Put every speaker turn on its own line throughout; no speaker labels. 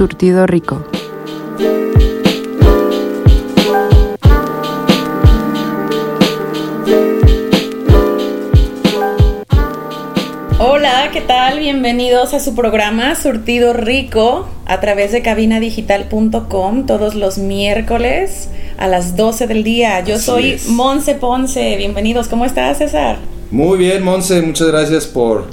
Surtido Rico.
Hola, ¿qué tal? Bienvenidos a su programa Surtido Rico a través de cabinadigital.com todos los miércoles a las 12 del día. Yo
Así
soy
es.
Monse Ponce. Bienvenidos. ¿Cómo estás, César?
Muy bien, Monse, muchas gracias por,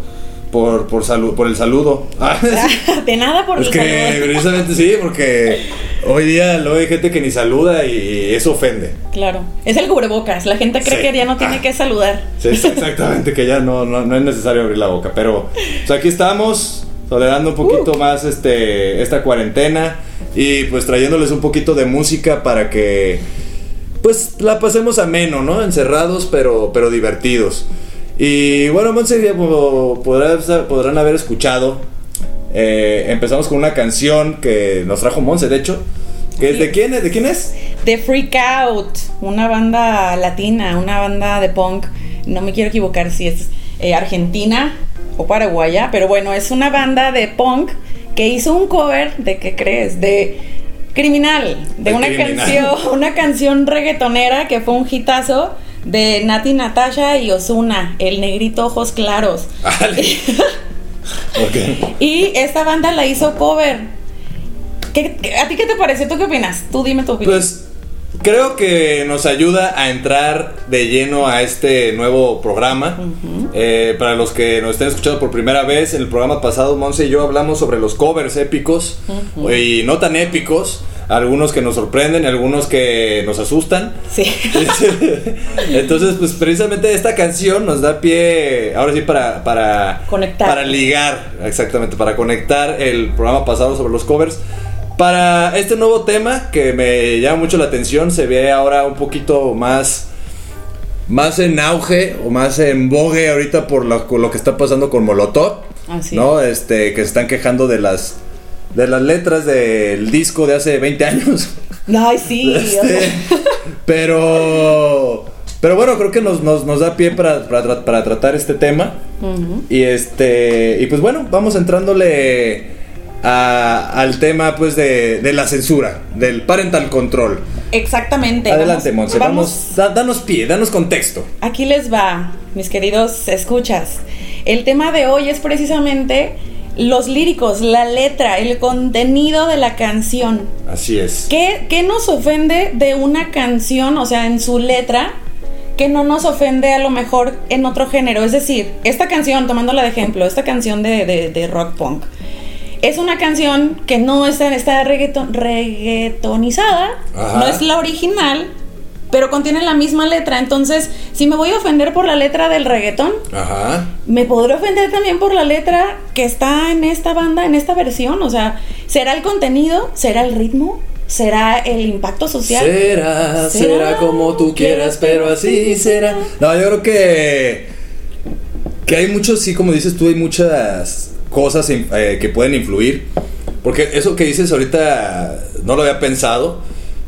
por, por, salu- por el saludo. Ah,
De nada por
es
el
que
saludo.
precisamente sí, porque hoy día luego hay gente que ni saluda y eso ofende.
Claro. Es el cubrebocas. La gente cree
Sí.
que ya no tiene
Ah.
que saludar.
Sí, exactamente, que ya no, no, no es necesario abrir la boca. Pero pues aquí estamos, tolerando un poquito
Uh.
más este, esta cuarentena y pues trayéndoles un poquito de música para que pues la pasemos ameno, ¿no? Encerrados pero, pero divertidos. Y bueno, Monse, podrán, haber escuchado, eh, empezamos con una canción que nos trajo Monse, de hecho. Que
Sí.
¿De quién es? ¿De quién es?
The Freak Out, una banda latina, una banda de punk. No me quiero equivocar si es eh, argentina o paraguaya, pero bueno, es una banda de punk que hizo un cover de ¿qué crees? De Criminal, de
De
una
Criminal.
canción, una canción reggaetonera que fue un hitazo de Nati Natasha y Osuna, el negrito ojos claros. Y esta banda la hizo cover. ¿Qué- ¿A ti qué te parece? ¿Tú qué opinas? Tú dime tu opinión.
Pues creo que nos ayuda a entrar de lleno a este nuevo programa. Eh, para los que nos estén escuchando por primera vez, en el programa pasado, Monse y yo hablamos sobre los covers épicos y no tan épicos. Algunos que nos sorprenden, algunos que nos asustan.
sí.
Entonces, pues precisamente esta canción nos da pie, ahora sí, para, para
Conectar.
Para ligar, exactamente, para conectar el programa pasado sobre los covers. Para este nuevo tema que me llama mucho la atención, se ve ahora un poquito más, más en auge o más en vogue ahorita por lo, lo que está pasando con Molotov.
Así
¿No? Este, que se están quejando de las, de las letras del disco de hace 20 años.
Ay, sí.
Este, pero pero bueno, creo que nos, nos, nos da pie para, para, para tratar este tema. Y este. Y pues bueno, vamos entrándole a- al tema pues de, de la censura, del parental control.
Exactamente.
Adelante,
vamos-
Monse,
vamos-
vamos, da- danos pie, danos contexto.
Aquí les va, mis queridos escuchas. El tema de hoy es precisamente los líricos, la letra, el contenido de la canción.
Así es.
¿Qué, qué nos ofende de una canción, o sea, en su letra, que no nos ofende a lo mejor en otro género? Es decir, esta canción, tomándola de ejemplo, esta canción de, de- de rock punk, es una canción que no está, está reggaeton- reggaetonizada,
Ajá.
no es la original, pero contiene la misma letra. Entonces, si me voy a ofender por la letra del reggaetón,
Ajá.
me podré ofender también por la letra que está en esta banda, en esta versión. O sea, ¿será el contenido? ¿Será el ritmo? ¿Será el impacto social?
Será, será,
Será
como tú quieras, pero así será. No, yo creo que. Que hay muchos, sí, como dices tú, hay muchas cosas eh, que pueden influir. Porque eso que dices ahorita no lo había pensado.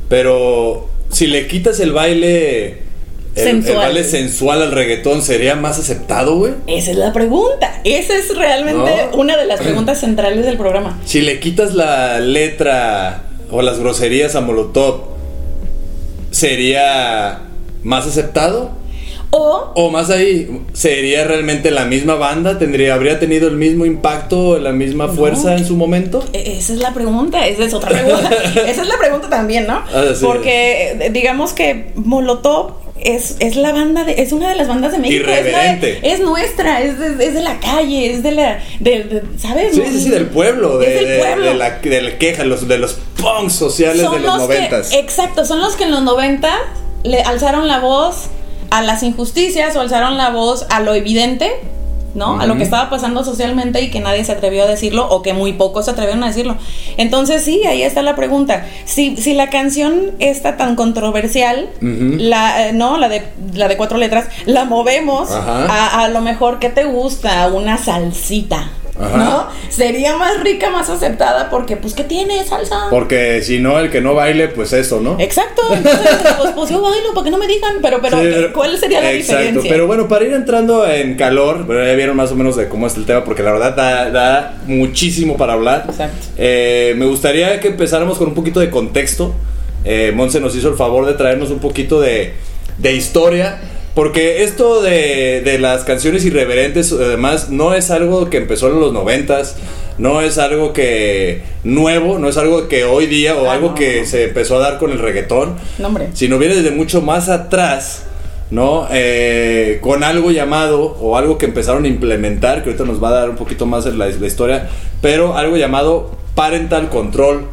Pero si le quitas el baile. El, el
Sensual.
baile sensual al reggaetón, ¿sería más aceptado, güey?
Esa es la pregunta. Esa es realmente
No.
una de las preguntas centrales del programa.
Si le quitas la letra o las groserías a Molotov, ¿sería más aceptado?
O
O más ahí, ¿sería realmente la misma banda? ¿Tendría, ¿Habría tenido el mismo impacto, la misma fuerza en su momento?
e- esa es la pregunta, esa es otra pregunta. esa es la pregunta también, ¿no?
Ah.
Porque eh, digamos que Molotov es, es la banda de, es una de las bandas de México. Es, de-
Irreverente.
es nuestra, es de, es de la calle, es de la, de, ¿sabes?
Sí, sí, sí, del pueblo, de,
Es del
de-
pueblo.
de la, de la queja, los, de los punks sociales
Son
de los noventas.
exacto, son los que en los 90 le alzaron la voz a las injusticias o alzaron la voz a lo evidente, ¿no? A lo que estaba pasando socialmente y que nadie se atrevió a decirlo o que muy pocos se atrevieron a decirlo. Entonces sí, ahí está la pregunta. Si, si la canción está tan controversial, la, eh, no, la de, la de cuatro letras, la movemos a, a lo mejor que te gusta, una salsita.
Ajá.
¿no? Sería más rica, más aceptada porque, pues, ¿qué tiene salsa?
Porque si no, el que no baile, pues eso, ¿no?
Exacto, entonces, pues, pues yo bailo para que no me digan, pero, pero,
Sí,
¿cuál sería la
exacto,
diferencia?
Pero bueno, para ir entrando en calor, pero ya vieron más o menos de cómo es el tema, porque la verdad da, da muchísimo para hablar.
Exacto.
Eh, me gustaría que empezáramos con un poquito de contexto. Eh, Monse nos hizo el favor de traernos un poquito de, de historia. Porque esto de, de las canciones irreverentes, además, no es algo que empezó en los noventas, no es algo que nuevo, no es algo que hoy día o
Ah,
algo
no,
que
no.
se empezó a dar con el reggaetón,
No,
sino viene desde mucho más atrás, ¿no? Eh, con algo llamado, o algo que empezaron a implementar, que ahorita nos va a dar un poquito más la, la historia, pero algo llamado parental control.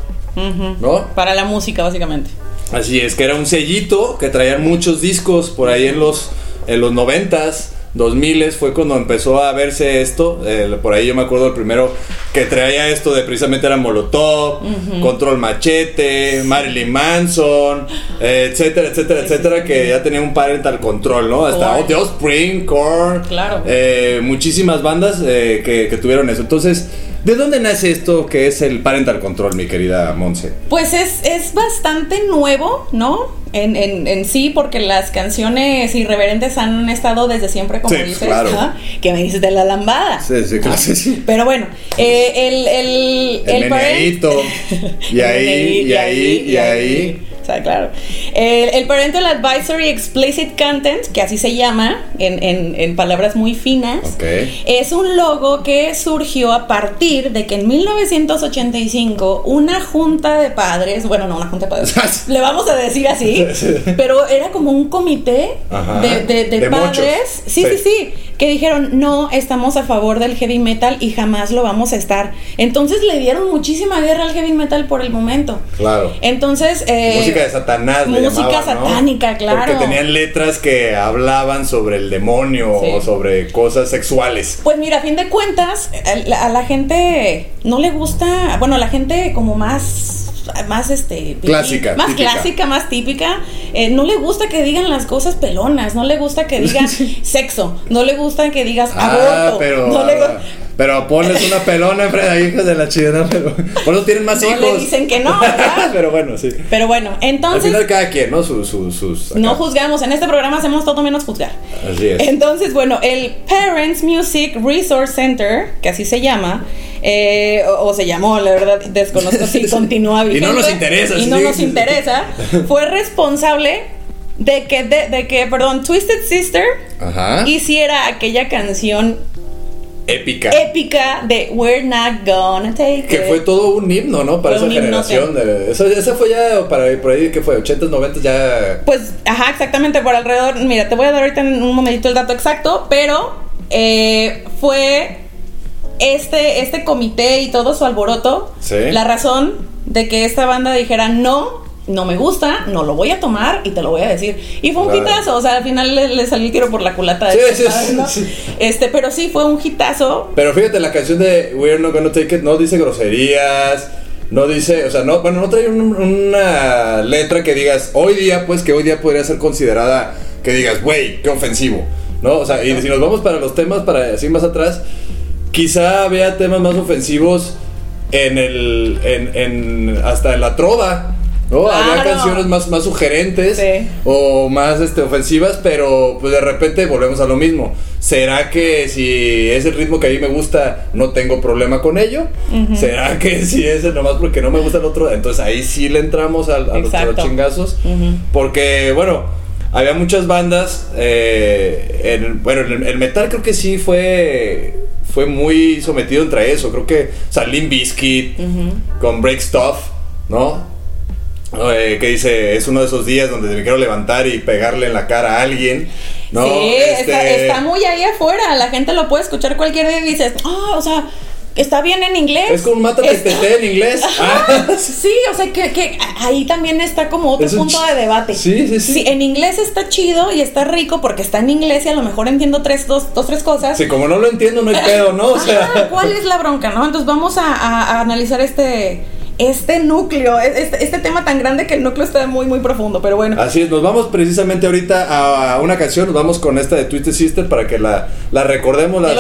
¿no?
Para la música, básicamente.
Así es, que era un sellito que traían muchos discos por ahí en los, en los 90s, 2000 fue cuando empezó a verse esto. eh, por ahí yo me acuerdo el primero que traía esto de precisamente era Molotov, Control Machete, Marilyn Manson, eh, etcétera, etcétera, etcétera, que ya tenía un parental control, ¿no? Hasta oh, The Offspring, Korn,
Claro.
eh, muchísimas bandas que, que tuvieron eso. Entonces, ¿de dónde nace esto que es el parental control, mi querida Monse?
Pues es, es bastante nuevo, ¿no? En, en, en sí, porque las canciones irreverentes han estado desde siempre, como
Sí,
dices,
claro.
¿no? que me dices de la lambada.
Sí, sí, claro, sí, sí.
Pero bueno, eh, el, el,
El
parent-
meneíto. Y
El
ahí, y ahí, y ahí.
O sea, claro. El, el Parental Advisory Explicit Content, que así se llama, en, en, en palabras muy finas, es un logo que surgió a partir de que en 1985 una junta de padres, bueno, no una junta de padres, le vamos a decir así, pero era como un comité
Ajá.
de, de- de
De
padres, sí, Sí.
sí,
que dijeron, no, estamos a favor del heavy metal y jamás lo vamos a estar. Entonces le dieron muchísima guerra al heavy metal por el momento.
Claro.
Entonces, eh,
música de Satanás.
música
llamaban, ¿no?
satánica, claro.
Porque tenían letras que hablaban sobre el demonio
Sí.
o sobre cosas sexuales.
Pues mira, a fin de cuentas, a la, gente no le gusta, bueno, a la gente como más más este
Clásica,
más
típica.
clásica más típica eh, no le gusta que digan las cosas pelonas no le gusta que digan sexo no le gusta que digas
Ah,
aborto
pero.
no le,
pero ponles una pelona enfrente a hijas de la chingada, pero. Por eso tienen más
No
hijos.
le dicen que no, ¿verdad?
pero bueno, sí.
pero bueno
Al
entonces
final cada quien, ¿no? Sus. sus, sus
no juzgamos en este programa hacemos todo menos juzgar
Así es.
Entonces, bueno, el Parents Music Resource Center, que así se llama, eh, o, o se llamó, la verdad, desconozco si continúa
Y no
vigente.
nos interesa,
Y no nos interesa. Fue responsable de que, de, de que, perdón, Twisted Sister
Ajá.
hiciera aquella canción
Épica.
épica de We're Not Gonna Take
Que
It.
fue todo un himno, ¿no? Para
Fue
esa generación. De, eso, esa fue ya para por ahí, ¿qué fue? 80s, 90s ya.
Pues, ajá, exactamente por alrededor. Mira, te voy a dar ahorita en un momentito el dato exacto, pero eh, fue este, este comité y todo su alboroto
Sí.
la razón de que esta banda dijera no. No me gusta, no lo voy a tomar y te lo voy a decir. Y fue un
Claro.
hitazo, o sea, al final le, le salió el tiro por la culata. de
Sí, sí, sí,
¿no?
sí.
Este, pero sí fue un hitazo.
Pero fíjate, la canción de We're Not Gonna Take It no dice groserías, no dice, o sea, no, bueno, no trae un- una letra que digas, hoy día, pues, que hoy día podría ser considerada, que digas, güey, qué ofensivo, ¿no? O sea, y si nos vamos para los temas, para así más atrás, quizá había temas más ofensivos en el, en, en hasta en la trova. ¿No? Había canciones más, más sugerentes
Sí.
o más este, ofensivas, pero pues de repente volvemos a lo mismo. ¿Será que si es el ritmo que a mí me gusta, no tengo problema con ello? ¿Será que si es el nomás porque no me gusta el otro? Entonces ahí sí le entramos a, los, a los chingazos. Porque, bueno, había muchas bandas. eh, en- bueno, el, el metal creo que sí fue. Fue muy sometido entre eso. Creo que Salim Biscuit con Break Stuff, ¿no? Eh, que dice, es uno de esos días donde me quiero levantar y pegarle en la cara a alguien, ¿no?
Sí, está,
Este,
está muy ahí afuera. La gente lo puede escuchar cualquier día y dices, ah, o sea, está bien en inglés.
Es como mata
Está-
en inglés. Ah,
Sí, o sea, que, que ahí también está como otro punto de debate.
Sí, sí, sí.
en inglés está chido y está rico porque está en inglés y a lo mejor entiendo tres, dos, dos tres cosas.
sí, como no lo entiendo, no hay pedo, ¿no? O sea,
¿cuál es la bronca, no? Entonces vamos a, a- a analizar este, este núcleo, este, este, tema tan grande que el núcleo está muy, muy profundo, pero bueno.
Así es, nos vamos precisamente ahorita a una canción, nos vamos con esta de Twisted Sister para que la, la recordemos, la,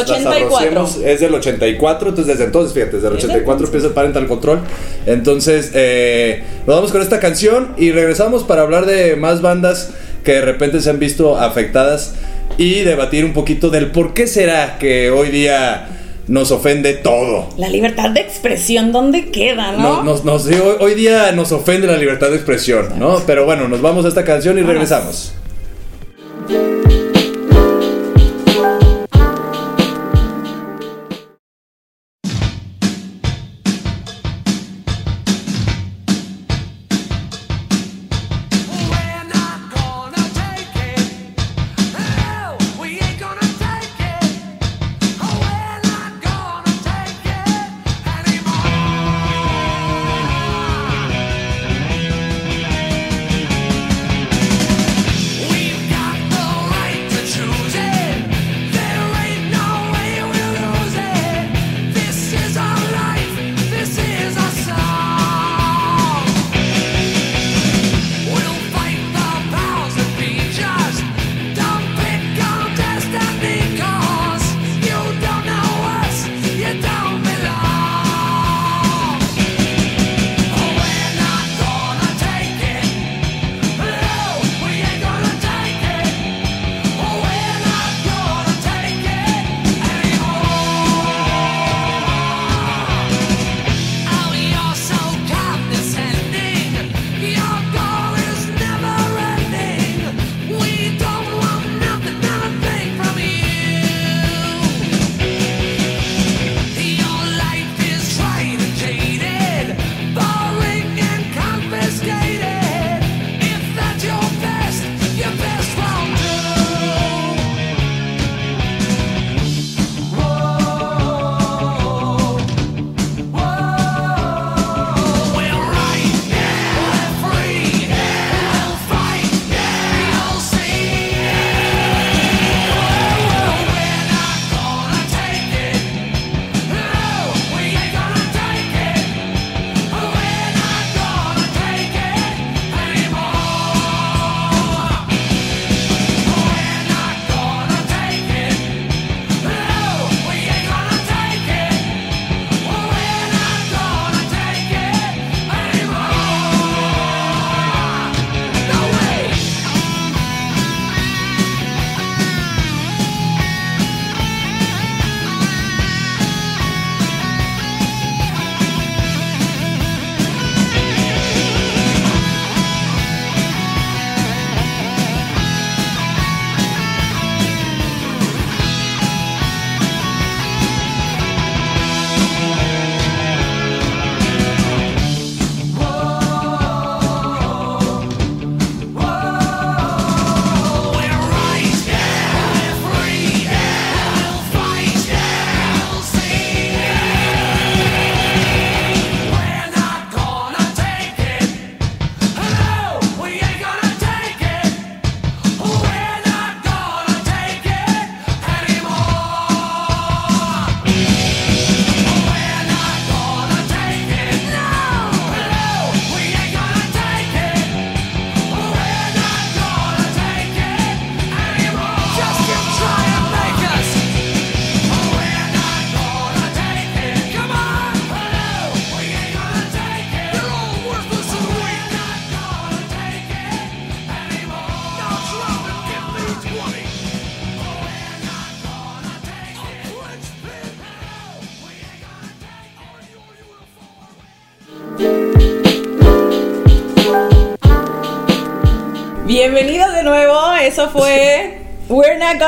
Es del 84, entonces desde entonces, fíjate, desde el 84 empieza el Parental Control. Entonces, eh, nos vamos con esta canción y regresamos para hablar de más bandas que de repente se han visto afectadas y debatir un poquito del por qué será que hoy día nos ofende todo.
La libertad de expresión, ¿dónde queda, no?
hoy, día nos ofende la libertad de expresión, ¿no? Pero bueno, nos vamos a esta canción y regresamos.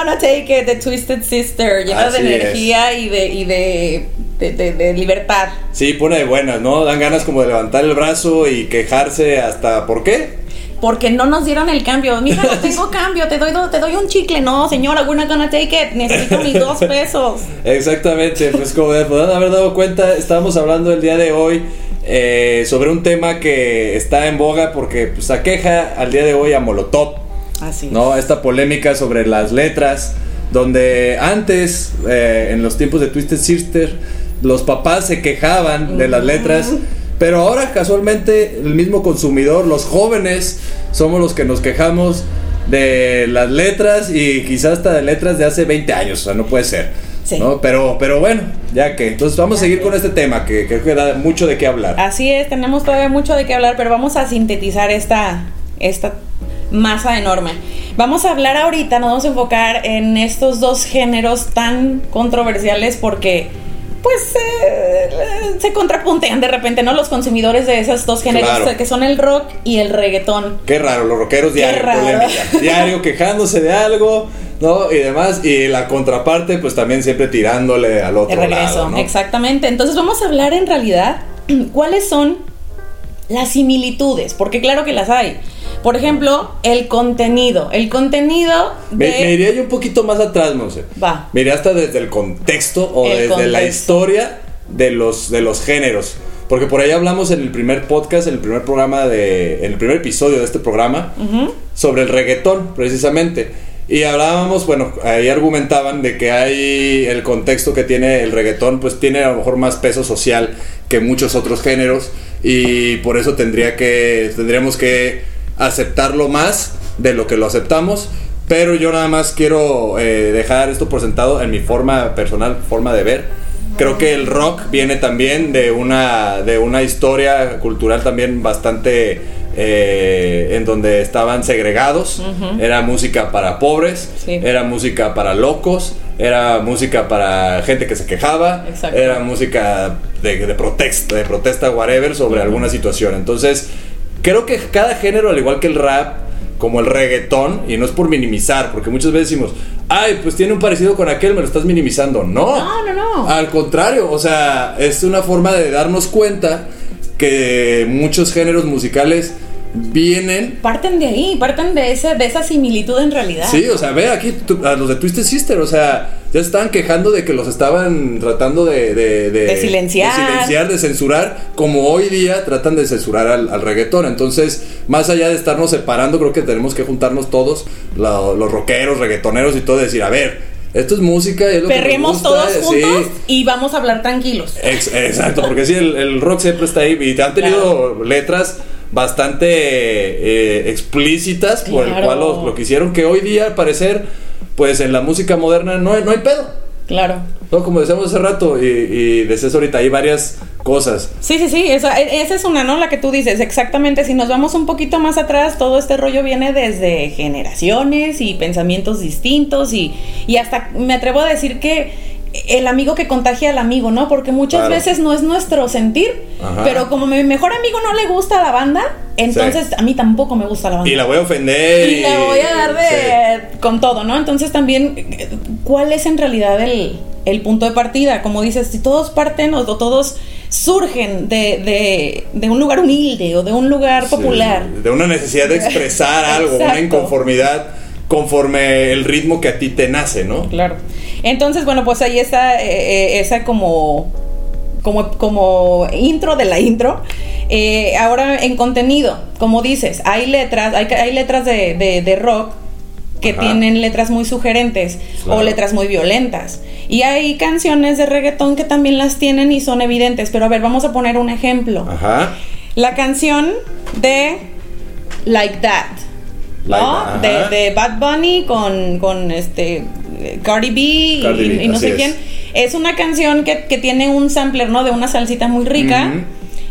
Gonna Take It, The Twisted Sister, llena de energía y, de, y de, de, libertad.
Sí, pone de buenas, ¿no? Dan ganas como de levantar el brazo y quejarse hasta ¿por qué?
Porque no nos dieron el cambio. Mira, no tengo cambio, te doy, te doy un chicle. No, señora, we're not gonna take it. Necesito mis dos pesos.
Exactamente, pues como podrán haber dado cuenta, estábamos hablando el día de hoy eh, sobre un tema que está en boga porque pues, aqueja al día de hoy a Molotov.
Así.
¿no? Esta polémica sobre las letras, donde antes, eh, en los tiempos de Twisted Sister, los papás se quejaban de las letras
Pero ahora casualmente el mismo consumidor, los jóvenes, somos los que nos quejamos de las letras y quizás hasta de letras de hace 20 años, o sea, no puede ser.
Sí.
¿no? Pero, pero bueno, ya que. Entonces vamos a seguir con este tema que creo que da mucho de qué hablar.
Así es, tenemos todavía mucho de qué hablar, pero vamos a sintetizar esta, esta masa enorme. Vamos a hablar ahorita, nos vamos a enfocar en estos dos géneros tan controversiales porque pues eh, se contrapuntean de repente, ¿no? Los consumidores de esos dos géneros
Claro.
que son el rock y el reggaetón.
Qué raro, los rockeros diario, polémica. Diario quejándose de algo, ¿no? Y demás. Y la contraparte, pues también siempre tirándole al otro
De regreso,
lado, ¿no?
exactamente. Entonces vamos a hablar en realidad cuáles son las similitudes, porque claro que las hay. Por ejemplo, el contenido. El contenido
Me,
de...
me iría yo un poquito más atrás, no sé.
Va.
Me iría hasta desde el contexto o
El
desde la historia de los, de los géneros. Porque por ahí hablamos en el primer podcast, en el primer programa de. En el primer episodio de este programa, sobre el reggaetón, precisamente. Y hablábamos, bueno, ahí argumentaban de que hay el contexto que tiene el reggaetón, pues tiene a lo mejor más peso social que muchos otros géneros y por eso tendría que, tendríamos que aceptarlo más de lo que lo aceptamos. Pero yo nada más quiero eh, dejar esto por sentado en mi forma personal, forma de ver. Creo que el rock viene también de una, de una historia cultural también bastante eh, en donde estaban segregados. Era música para pobres,
Sí.
era música para locos, era música para gente que se quejaba,
Exacto.
era música de, de protesta, de protesta, whatever, sobre alguna situación. Entonces, creo que cada género, al igual que el rap, como el reggaetón, y no es por minimizar, porque muchas veces decimos, ay, pues tiene un parecido con aquel, me lo estás minimizando. No,
No, no, no.
al contrario, o sea, es una forma de darnos cuenta que muchos géneros musicales vienen.
Parten de ahí, parten de, ese, de esa similitud en realidad.
Sí, o sea, ve aquí tu- a los de Twisted Sister, o sea, ya estaban quejando de que los estaban tratando de, de,
De silenciar.
de silenciar, de censurar, como hoy día tratan de censurar al, al reggaetón. Entonces, más allá de estarnos separando, creo que tenemos que juntarnos todos, la- los rockeros, reggaetoneros y todo, decir, a ver, esto es música, es lo que
Perremos
gusta,
todos
sí.
juntos y vamos a hablar tranquilos.
Ex- exacto, porque sí, el, el rock siempre está ahí y te han tenido letras bastante eh, explícitas por el cual lo, lo que hicieron, que hoy día al parecer, pues en la música moderna no hay, no hay pedo.
Claro.
¿no? Como decíamos hace rato y, y decías ahorita, hay varias cosas.
Sí, sí, sí, esa, e- esa es una, ¿no? La que tú dices, exactamente. Si nos vamos un poquito más atrás, todo este rollo viene desde generaciones y pensamientos distintos y, y hasta me atrevo a decir que el amigo que contagia al amigo, ¿no? Porque muchas
Claro.
veces no es nuestro sentir,
Ajá.
pero como mi mejor amigo no le gusta la banda, entonces a mí tampoco me gusta la banda.
Y la voy a ofender.
Y la voy a dar
sí.
de con todo, ¿no? Entonces también, ¿cuál es en realidad el, el punto de partida? Como dices, si todos parten o, todos surgen de, de, de un lugar humilde o de un lugar
Sí,
popular.
de una necesidad de expresar algo, una inconformidad conforme el ritmo que a ti te nace, ¿no?
Claro. Entonces, bueno, pues ahí está eh, eh, esa como, como, como intro de la intro. Eh, ahora en contenido, como dices, hay letras, hay, hay letras de, de- de rock que
Ajá.
tienen letras muy sugerentes
Claro.
o letras muy violentas. Y hay canciones de reggaetón que también las tienen y son evidentes. Pero a ver, vamos a poner un ejemplo.
Ajá.
La canción de Like That. ¿No? De, de Bad Bunny con, con este Cardi B y,
Cardi B,
y no sé quién. Es una canción que, que tiene un sampler, ¿no? De una salsita muy rica.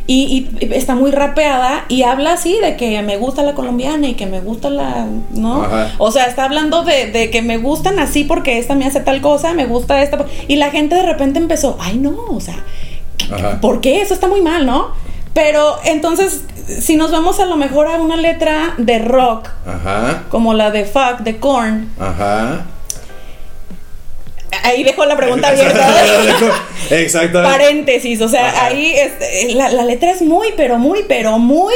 Y, y está muy rapeada y habla así de que me gusta la colombiana y que me gusta la, ¿no?
Ajá.
O sea, está hablando de, de que me gustan así porque esta me hace tal cosa, me gusta esta. Y la gente de repente empezó, ay no, o sea,
Ajá.
¿por qué? Eso está muy mal, ¿no? Pero entonces, si nos vamos a lo mejor a una letra de rock,
Ajá.
como la de Fuck, de Korn,
Ajá.
ahí dejo la pregunta abierta.
Exactamente.
Paréntesis, o sea,
Ajá.
ahí este, la, la letra es muy, pero muy, pero muy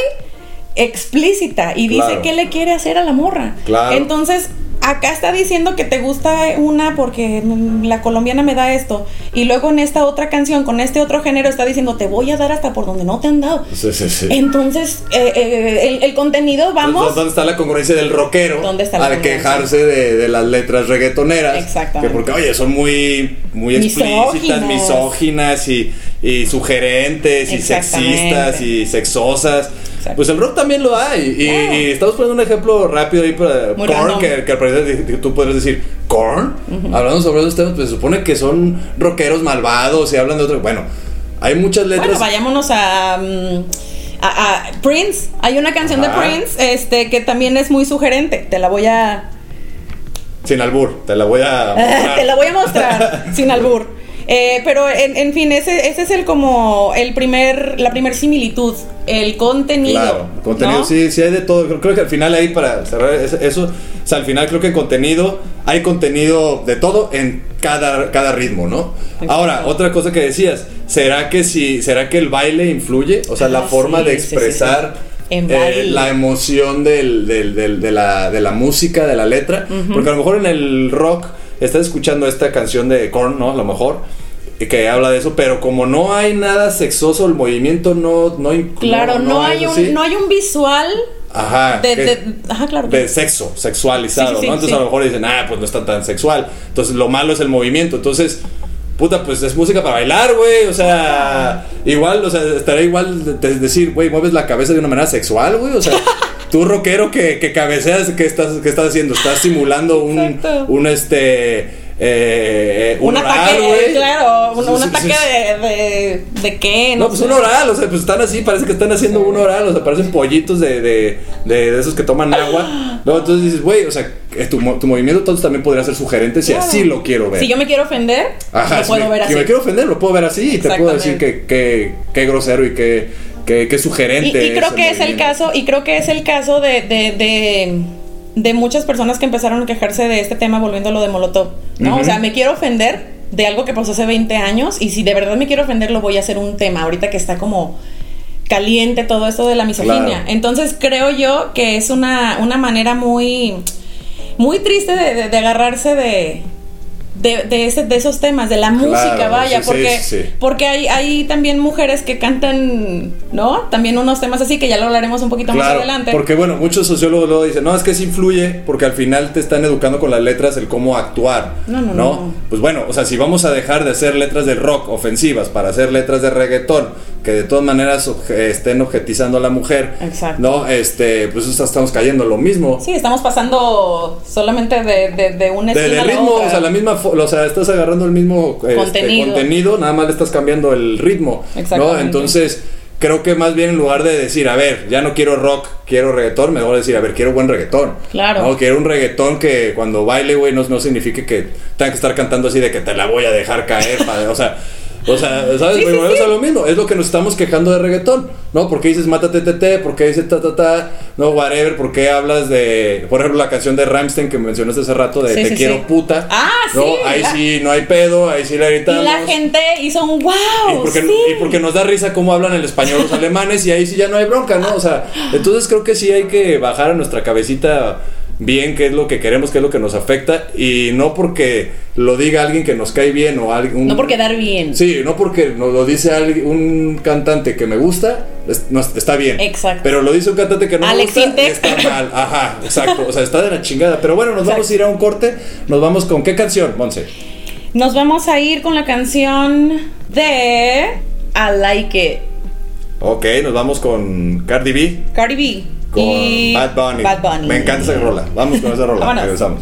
explícita y dice
Claro.
qué le quiere hacer a la morra.
Claro.
Entonces, acá está diciendo que te gusta una porque la colombiana me da esto. Y luego en esta otra canción, con este otro género, está diciendo te voy a dar hasta por donde no te han dado.
Sí, sí, sí.
Entonces, eh, eh, el, el contenido, vamos.
¿Dónde está la congruencia del rockero?
¿Dónde está la
al quejarse de, de las letras reggaetoneras.
Exactamente.
Que porque, oye, son muy, muy explícitas,
Misóginas.
misóginas y, y sugerentes y sexistas y sexosas.
Exacto.
Pues el rock también lo hay. Y, estamos poniendo un ejemplo rápido ahí para
Muy
Korn, que, que al parecer tú podrías decir, ¿Korn? Hablando sobre esos temas, pues se supone que son rockeros malvados y hablan de otro. Bueno, hay muchas letras.
Bueno, vayámonos a, mm, a, a Prince. Hay una canción
Ajá.
de Prince este, que también es muy sugerente. Te la voy a.
Sin albur, te la voy a. mostrar.
te la voy a mostrar sin albur. Eh, pero en, en fin, ese, ese es el como el primer, la primer similitud, el contenido.
Claro, contenido,
¿no?
sí, sí hay de todo. Creo, creo que al final ahí para cerrar es- eso, o sea, al final creo que en contenido, hay contenido de todo en cada, cada ritmo, ¿no?
Exacto.
Ahora, otra cosa que decías, ¿será que si, será que el baile influye? O sea, la
Ah,
forma
sí,
de
sí, sí,
expresar
sí. En
eh, la emoción del, del- del- de, la, de la música, de la letra. Porque a lo mejor en el rock estás escuchando esta canción de Korn, ¿no? A lo mejor. Que habla de eso, pero como no hay nada sexoso, el movimiento no, no
Claro, no, hay un, no hay un visual
Ajá.
de, ajá, claro.
de sexo, sexualizado,
Sí, sí, sí,
¿no? Entonces a lo mejor dicen, ah, pues no está tan sexual. Entonces lo malo es el movimiento. Entonces, puta, pues es música para bailar, güey. O sea, igual, o sea, estaría igual de decir, güey, mueves la cabeza de una manera sexual, güey. O sea, tú rockero que, que cabeceas, ¿qué estás, qué estás haciendo? Estás simulando un,
Exacto.
un este. eh,
un,
oral,
ataque, claro, un, un ataque de, de, de qué,
No, pues
sé.
un oral, o sea, pues están así, parece que están haciendo un oral, o sea, parecen pollitos de, de, de, esos que toman agua. No, entonces dices, güey, o sea, que tu, tu movimiento entonces también podría ser sugerente si
Claro.
así lo quiero ver.
Si yo me quiero ofender,
Ajá,
lo
si
puedo
me,
ver
si
así.
me quiero ofender, lo puedo ver así y te puedo decir que, que, que grosero y que, que
Y,
sugerente.
y creo que es el caso, y creo que es el caso de, de, de, de muchas personas que empezaron a quejarse de este tema volviéndolo de Molotov, ¿no? O sea, me quiero ofender de algo que pasó hace 20 años y si de verdad me quiero ofender lo voy a hacer un tema ahorita que está como caliente todo esto de la misoginia.
Claro.
Entonces creo yo que es una, una manera muy muy triste de, de- de agarrarse de de, de, ese- de esos temas, de la música, vaya,
sí,
porque,
sí, sí.
porque hay, hay también mujeres que cantan, ¿no? También unos temas así que ya lo hablaremos un poquito más adelante.
porque bueno, muchos sociólogos luego dicen, no, es que sí influye porque al final te están educando con las letras el cómo actuar.
No, no, no.
Pues bueno, o sea, si vamos a dejar de hacer letras de rock ofensivas para hacer letras de reggaetón, que de todas maneras estén objetizando a la mujer,
Exacto.
¿no? Este, pues eso estamos cayendo en lo mismo.
Sí, estamos pasando solamente de, de, de una
De,
a la otra.
o sea, la misma, fo- o sea, estás agarrando el mismo este,
Contenido.
contenido, nada más le estás cambiando el ritmo, ¿no? Entonces, creo que más bien en lugar de decir, a ver, ya no quiero rock, quiero reggaetón, mejor decir, a ver, quiero buen reggaetón.
Claro.
No, quiero un reggaetón que cuando baile, güey, no, no signifique que tenga que estar cantando así de que te la voy a dejar caer, padre, o sea... O sea, ¿sabes?
Sí,
Volvemos
sí.
a lo mismo. Es lo que nos estamos quejando de reggaetón, ¿no? Porque dices mátate tete, porque dices ta ta ta, no, whatever, porque hablas de, por ejemplo, la canción de Ramstein que mencionaste hace rato de Te quiero puta.
Ah,
¿no?
sí,
Ahí
la-
sí no hay pedo, ahí sí la
Y
gritamos.
la gente hizo un wow.
Y porque, y porque nos da risa cómo hablan el español los alemanes y ahí sí ya no hay bronca, ¿no? O sea, entonces creo que sí hay que bajar a nuestra cabecita bien qué es lo que queremos, qué es lo que nos afecta y no porque lo diga alguien que nos cae bien o alguien...
No por quedar bien.
Sí, no porque nos lo dice alguien- un cantante que me gusta, es- no, está bien.
Exacto.
Pero lo dice un cantante que no
Alex
me gusta, está mal. Ajá, exacto. O sea, está de la chingada. Pero bueno, nos vamos a ir a un corte. Nos vamos con qué canción, Monse.
Nos vamos a ir con la canción de I Like It.
Ok, nos vamos con Cardi B.
Cardi B.
Con Bad Bunny.
Bad Bunny.
Me encanta esa rola. Vamos con esa rola. Regresamos.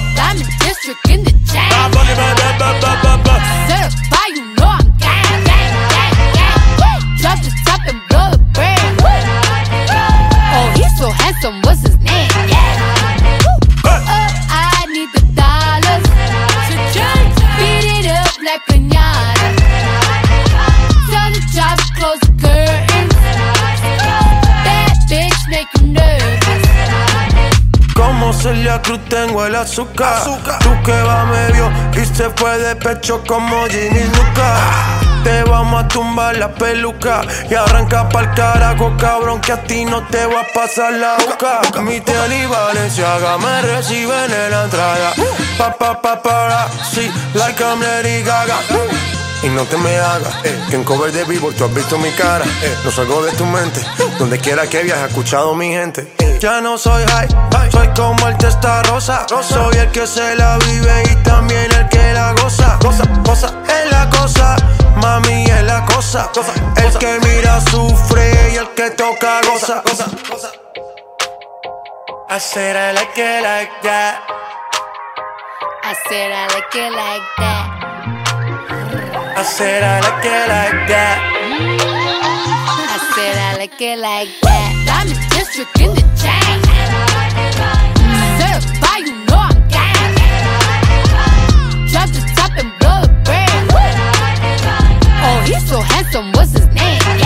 Diamond District in the chain. Certified, you know I'm gang, gang, gang, gang. Drop the top and blow the brand. Oh, he's so handsome, what's his
Celia Cruz tengo el azúcar. Tú que va medio y se fue de pecho como Ginny Luca. Te vamos a tumbar la peluca y arranca pa'l carajo, cabrón, que a ti no te va a pasar la boca. Mi tele y Valenciaga me reciben en la entrada. Pa, pa, pa, para, sí, like I'm Lady Gaga. Y no te me hagas, eh, que en cover de vivo tú has visto mi cara. Eh, no salgo de tu mente, donde quiera que viajes, escuchado mi gente. Ya no soy high, soy como el testa rosa. Soy el que se la vive y también el que la goza. Goza, goza, es la cosa, mami es la cosa. El que mira sufre y el que toca goza. goza, goza. I said I like it like that.
I said I like it like that.
I said I like it like that.
I said I like it like that. Diamond District in the chain. Certified, you know I'm gang. Drop the top and blow the brand. Oh, he's so handsome, what's his name?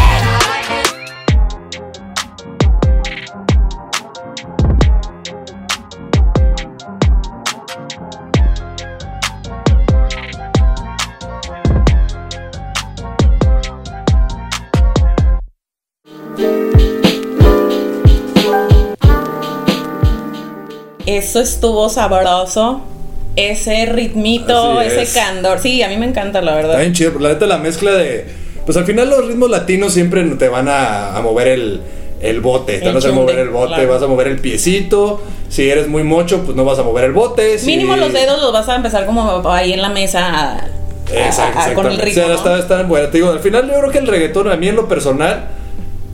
Eso estuvo sabroso. Ese ritmito,
Así
ese
es.
candor. Sí, a mí me encanta, la verdad.
Está bien chido, la neta la mezcla de... Pues al final los ritmos latinos siempre te van a, a mover el, el bote, te
El
a hacer
chunde,
mover el bote,
claro.
vas a mover el piecito, si eres muy mocho pues no vas a mover el bote. si-
Mínimo los dedos los vas a empezar como ahí en la mesa a- a-
Exacto,
a- con el ritmo.
O sea, está, está bueno. Te digo, al final yo creo que el reggaetón, a mí en lo personal,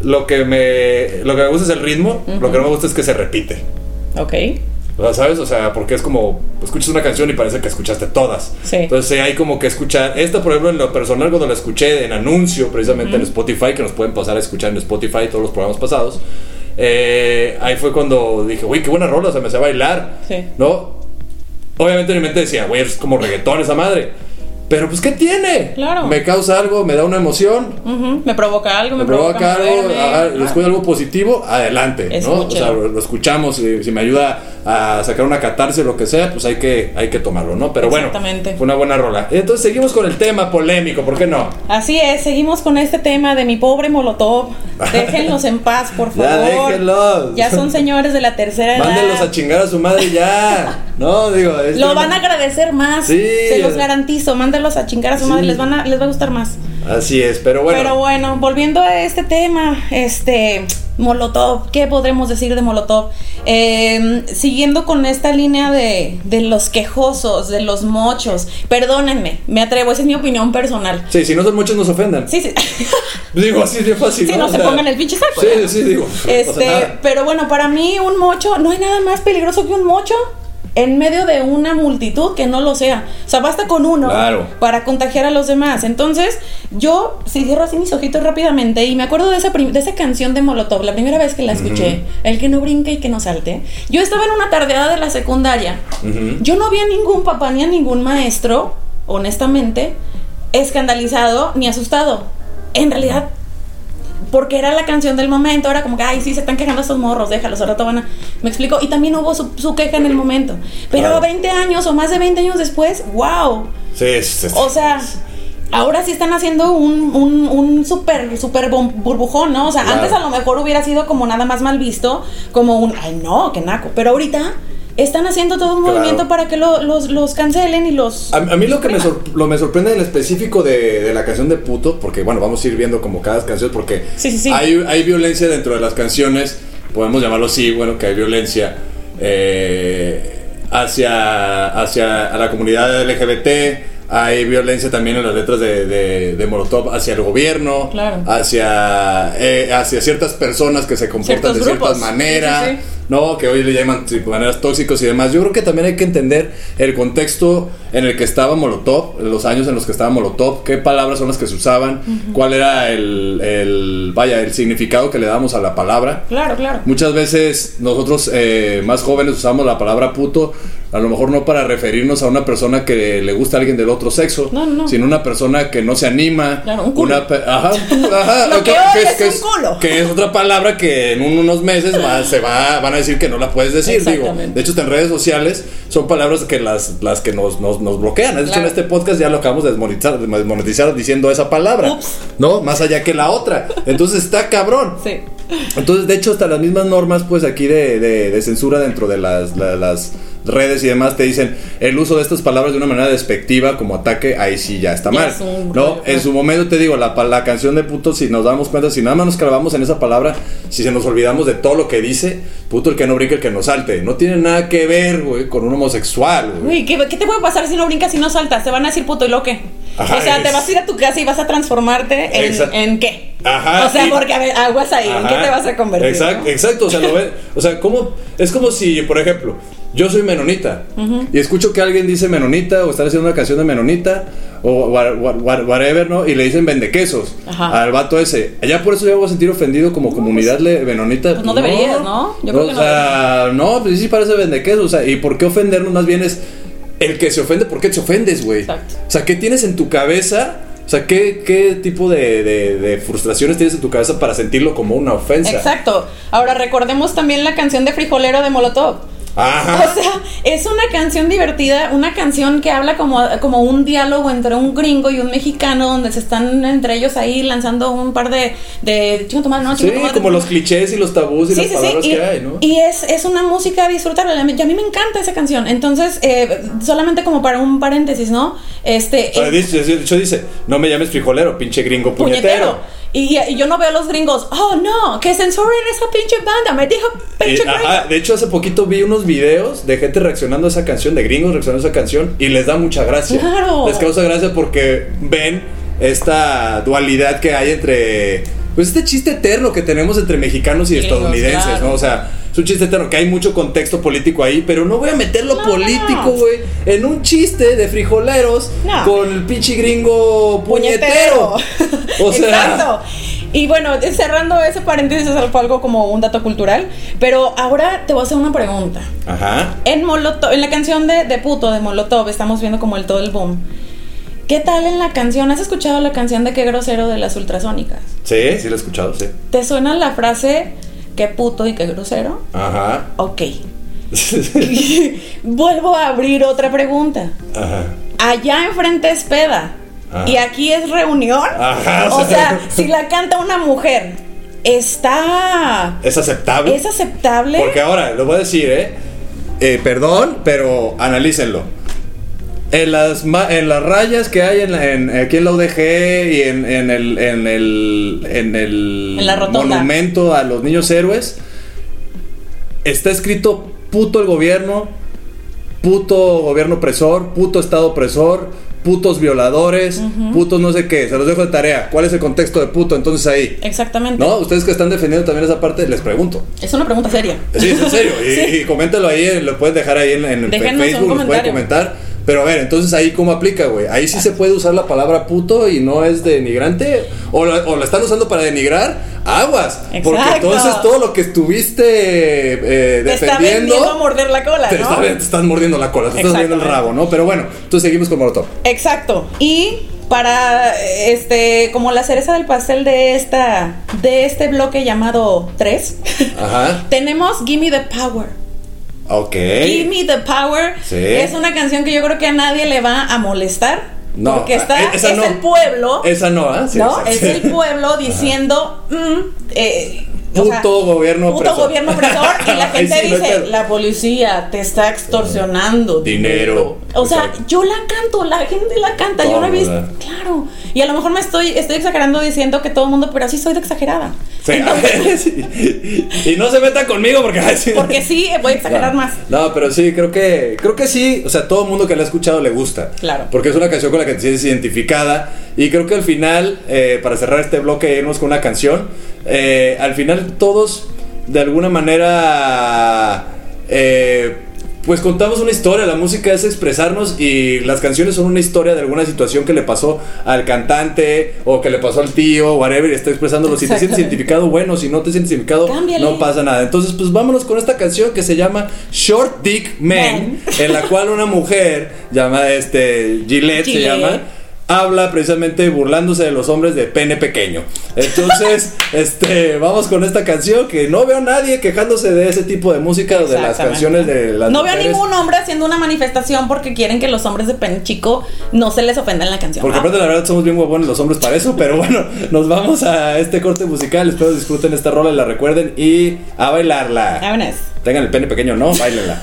lo que me, lo que me gusta es el ritmo, lo que no me gusta es que se repite.
Ok.
O sea, ¿sabes? O sea, porque es como, escuchas una canción y parece que escuchaste todas.
Sí.
Entonces hay como que escuchar. Esta, por ejemplo, en lo personal, cuando la escuché en anuncio, precisamente en Spotify, que nos pueden pasar a escuchar en Spotify todos los programas pasados, eh, ahí fue cuando dije, uy, qué buena rola, o sea, me hace bailar.
Sí.
¿No? Obviamente en mi mente decía, güey, es como reggaetón esa madre. Pero pues, ¿qué tiene?
Claro.
Me causa algo, me da una emoción,
Me provoca algo, me,
me provoca algo, les escucho algo positivo, adelante, ¿no? O sea, lo, lo escuchamos, si me ayuda a sacar una catarsis o lo que sea, pues hay que, hay que tomarlo, ¿no? Pero bueno, fue una buena rola. Entonces seguimos con el tema polémico, ¿por qué no?
Así es, seguimos con este tema de mi pobre Molotov. Déjenlos en paz, por
Ya,
favor.
déjenlos.
Ya son señores de la tercera edad.
Mándenlos a chingar a su madre ya. No, digo, es
Lo van a agradecer más.
Sí.
Se los garantizo. Mándenlos a chingar a su
Sí.
madre. Les, van a, les va a gustar más.
Así es, pero bueno.
Pero bueno, volviendo a este tema, este Molotov, ¿qué podremos decir de Molotov? Eh, siguiendo con esta línea de, de los quejosos, de los mochos, perdónenme, me atrevo, esa es mi opinión personal.
Sí, si no son muchos, nos ofendan.
Sí, sí.
Digo, así de fácil.
Sí, no se pongan el pinche saco,
Sí,
¿no?
sí, digo.
Este, pero bueno, para mí un mocho, no hay nada más peligroso que un mocho. En medio de una multitud que no lo sea. O sea, basta con uno
Claro.
para contagiar a los demás. Entonces, yo, si cierro así mis ojitos rápidamente y me acuerdo de esa, de esa canción de Molotov, la primera vez que la escuché, el que no brinque y que no salte. Yo estaba en una tardeada de la secundaria. Yo no vi a ningún papá ni a ningún maestro, honestamente, escandalizado ni asustado. En realidad, porque era la canción del momento, era como que, ay, sí, se están quejando estos morros, déjalos, al rato van a... Me explico, y también hubo su, su queja en el momento. Pero
Claro.
20 años o más de 20 años después, wow.
Sí, es- es-
O sea, ahora sí están haciendo un, un, un súper, súper bom- burbujón, ¿no? O sea,
Claro.
antes a lo mejor hubiera sido como nada más mal visto, como un, ay, no, qué naco. Pero ahorita están haciendo todo un
Claro.
movimiento para que lo- los, los cancelen y los...
A, a mí lo que me, sor- lo me sorprende en específico de, de la canción de puto, porque bueno, vamos a ir viendo como cada canción, porque
Sí, sí, sí.
Hay, hay violencia dentro de las canciones, podemos llamarlo así, bueno, que hay violencia eh, hacia, hacia a la comunidad LGBT, hay violencia también en las letras de, de, de Molotov hacia el gobierno,
Claro.
hacia, eh, hacia ciertas personas que se comportan
Ciertos
de ciertas
grupos.
maneras.
Sí, sí, sí.
¿No? Que hoy le llaman maneras tóxicos y demás. Yo creo que también hay que entender el contexto en el que estaba Molotov, los años en los que estaba Molotov, qué palabras son las que se usaban, cuál era el, el, vaya, el significado que le damos a la palabra.
Claro, claro.
Muchas veces nosotros eh, más jóvenes usamos la palabra puto, a lo mejor no para referirnos a una persona que le gusta a alguien del otro sexo,
No, no, no.
sino una persona que no se anima.
Claro, un culo.
una ajá, un culo, ajá,
que
que-
es
que es otra palabra que en un- unos meses va- se va, van a decir que no la puedes decir. Digo. De hecho, en redes sociales son palabras que las, las que nos, nos, nos bloquean. De hecho,
Claro.
en este podcast ya lo acabamos de desmonetizar, de desmonetizar diciendo esa palabra.
Ups.
¿No? Más allá que la otra. Entonces está cabrón.
Sí.
Entonces, de hecho, hasta las mismas normas, pues aquí de, de- de censura dentro de las, la- las redes y demás te dicen el uso de estas palabras de una manera despectiva como ataque, ahí sí ya está
Ya
mal.
es un
No, en su momento te digo, la, la canción de puto, si nos damos cuenta, si nada más nos clavamos en esa palabra, si se nos olvidamos de todo lo que dice, puto el que no brinque, el que no salte. No tiene nada que ver, güey, con un homosexual, güey.
Uy, ¿qué, qué te puede pasar si no brincas y no saltas? Te van a decir puto y lo que.
Ajá,
o sea,
es-
te vas a ir a tu casa y vas a transformarte en, en qué.
Ajá,
O sea,
y-
porque aguas ahí, ¿en qué te vas a convertir?
Exacto,
no?
exacto. O sea, lo ve- o sea, ¿cómo? Es como si, por ejemplo, yo soy menonita y escucho que alguien dice menonita o están haciendo una canción de menonita o wha- wha- wha- whatever, ¿no? Y le dicen vendequesos
Ajá.
al vato ese. Ya por eso yo voy a sentir ofendido como comunidad le- menonita.
pues no deberías, ¿no? Yo creo que
o
no
sea, no, pues sí parece vendequesos. O sea, ¿y por qué ofendernos? Más bien es el que se ofende, ¿por qué te ofendes, güey?
Exacto.
O sea, ¿qué tienes en tu cabeza? O sea, ¿qué, qué tipo de, de- de frustraciones tienes en tu cabeza para sentirlo como una ofensa?
Exacto. Ahora recordemos también la canción de Frijolero de Molotov.
Ajá.
O sea, es una canción divertida, una canción que habla como, como un diálogo entre un gringo y un mexicano, donde se están entre ellos ahí lanzando un par de. de chingo tu madre, no,
sí,
chingo madre.
como los clichés y los tabús y
Sí,
las
sí, sí.
palabras
Y,
que hay, ¿no?
y es, es una música disfrutable. A mí, y a mí me encanta esa canción. Entonces, eh, solamente como para un paréntesis, ¿no? Este.
O sea,
eh,
dice- dice, no me llames frijolero, pinche gringo puñetero.
puñetero. Y, y yo no veo a los gringos, oh no, que censuren esa pinche banda, me dijo
Eh,
pinche gringo.
ajá, de hecho, hace poquito vi unos videos de gente reaccionando a esa canción, de gringos reaccionando a esa canción, y les da mucha gracia.
Claro.
Les causa gracia porque ven esta dualidad que hay entre. Pues este chiste eterno que tenemos entre mexicanos y
Gringos,
estadounidenses,
claro.
¿no? O sea, es un chiste eterno, que hay mucho contexto político ahí, pero no voy a meter lo
No,
político,
no.
güey, en un chiste de frijoleros
No.
con el pinche gringo puñetero. O sea,
Exacto. Y bueno, cerrando ese paréntesis, fue algo como un dato cultural. Pero ahora te voy a hacer una pregunta.
ajá.
En Molotov, en la canción de, de puto de Molotov, estamos viendo como el todo el boom. ¿Qué tal en la canción? ¿Has escuchado la canción de Qué grosero de las ultrasónicas?
Sí, sí lo he escuchado, sí.
¿Te suena la frase qué puto y qué grosero?
Ajá.
Ok. Vuelvo a abrir otra pregunta.
Ajá.
Allá enfrente es peda.
Ajá.
Y aquí es reunión.
Ajá, o sea,
si la canta una mujer, está.
¿Es aceptable?
¿Es aceptable?
Porque ahora, lo voy a decir, ¿eh? Eh, perdón, pero analícenlo. En las, en las rayas que hay en, la- en- aquí en la UDG y en, en el, en el, en el
En la rotonda.
monumento a los niños héroes, está escrito puto el gobierno puto gobierno opresor, puto estado opresor, putos violadores, putos no sé qué. Se los dejo de tarea. ¿Cuál es el contexto de puto entonces ahí?
Exactamente.
¿No? Ustedes que están defendiendo también esa parte, les pregunto.
Es una pregunta seria.
Sí, es en serio. Y,
Sí.
y coméntalo ahí, lo puedes dejar ahí en, en Facebook, lo pueden comentar. Pero a ver, entonces ahí cómo aplica, güey. Ahí sí se puede usar la palabra puto y no es denigrante. O la, o la están usando para denigrar. Aguas. Porque
Exacto.
entonces todo lo que estuviste eh,
Te está
defendiendo.
a morder la cola,
te,
¿no?
está- te estás mordiendo la cola, te estás mordiendo el rabo, ¿no? Pero bueno, entonces seguimos con Molotov.
Exacto. Y para este como la cereza del pastel de esta de este bloque llamado 3,
Ajá.
tenemos Gimme the Power.
Ok.
Gimme the Power
Sí.
es una canción que yo creo que a nadie le va a molestar.
No,
porque está
eh, esa
es
no.
el pueblo.
Esa no, ¿ah? Sí,
¿no? Es el pueblo diciendo mm, eh, o sea,
Puto gobierno
puto
opresor.
gobierno opresor y la gente
sí, no
dice
pedo.
la policía te está extorsionando
Dinero.
o sea
Exacto.
yo la canto la gente la canta yo no he visto claro y a lo mejor me estoy estoy exagerando diciendo que todo el mundo pero así soy de exagerada
Sí,
Entonces.
Y no se metan conmigo porque
porque sí voy a exagerar
No.
más
No, pero sí, creo que creo que sí, o sea, todo el mundo que la ha escuchado le gusta.
Claro.
Porque es una canción con la que te sientes identificada y creo que al final, eh, para cerrar este bloque, irnos con una canción, eh, al final todos de alguna manera, eh, pues contamos una historia, la música es expresarnos y las canciones son una historia de alguna situación que le pasó al cantante o que le pasó al tío, whatever, y está expresándolo. Si te sientes identificado, bueno, si no te sientes identificado,
Cámbiale.
no pasa nada. Entonces, pues vámonos con esta canción que se llama Short Dick Man,
Man.
en la cual una mujer llamada este Gillette, se llama habla precisamente burlándose de los hombres de pene pequeño. Entonces, este, vamos con esta canción que no veo a nadie quejándose de ese tipo de música o de las canciones de las
no veo
mujeres.
ningún hombre haciendo una manifestación porque quieren que los hombres de pen chico no se les ofenda en la canción
Porque
¿va?
aparte la verdad somos bien huevones los hombres para eso, pero bueno, nos vamos a este corte musical, espero disfruten esta rola y la recuerden y a bailarla.
Vámonos.
Tengan el pene pequeño, no, bailenla.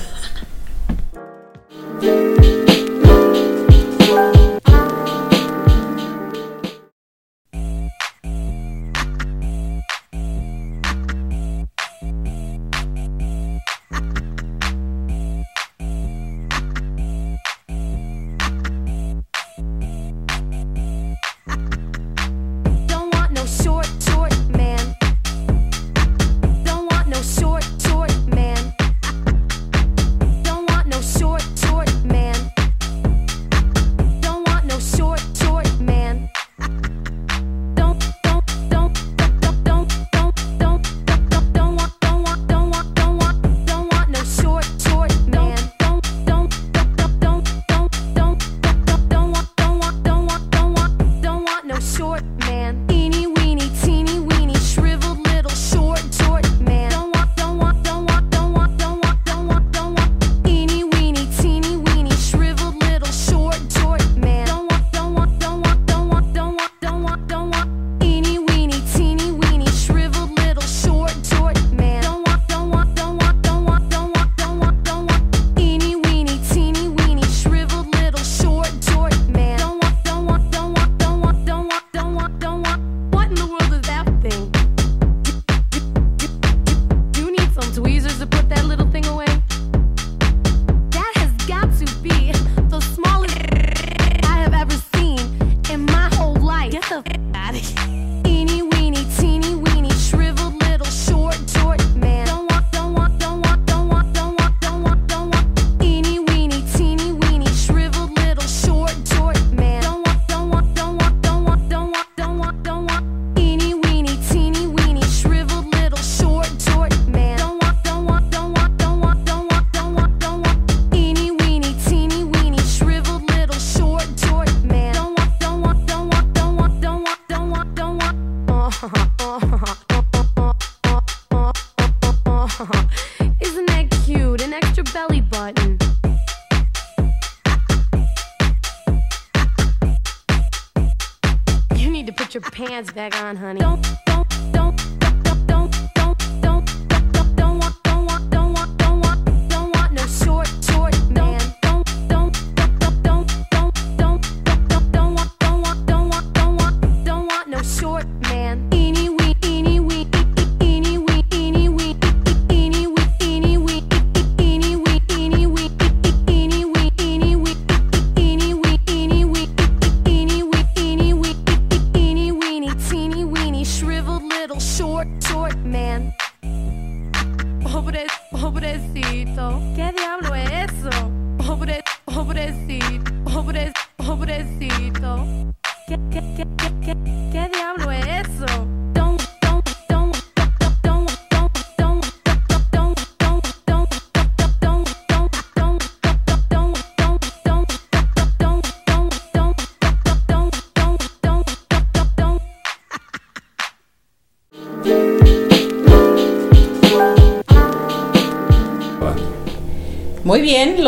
Isn't that cute? An extra belly button. You need to put your pants back on, honey. Don't, don't, don't,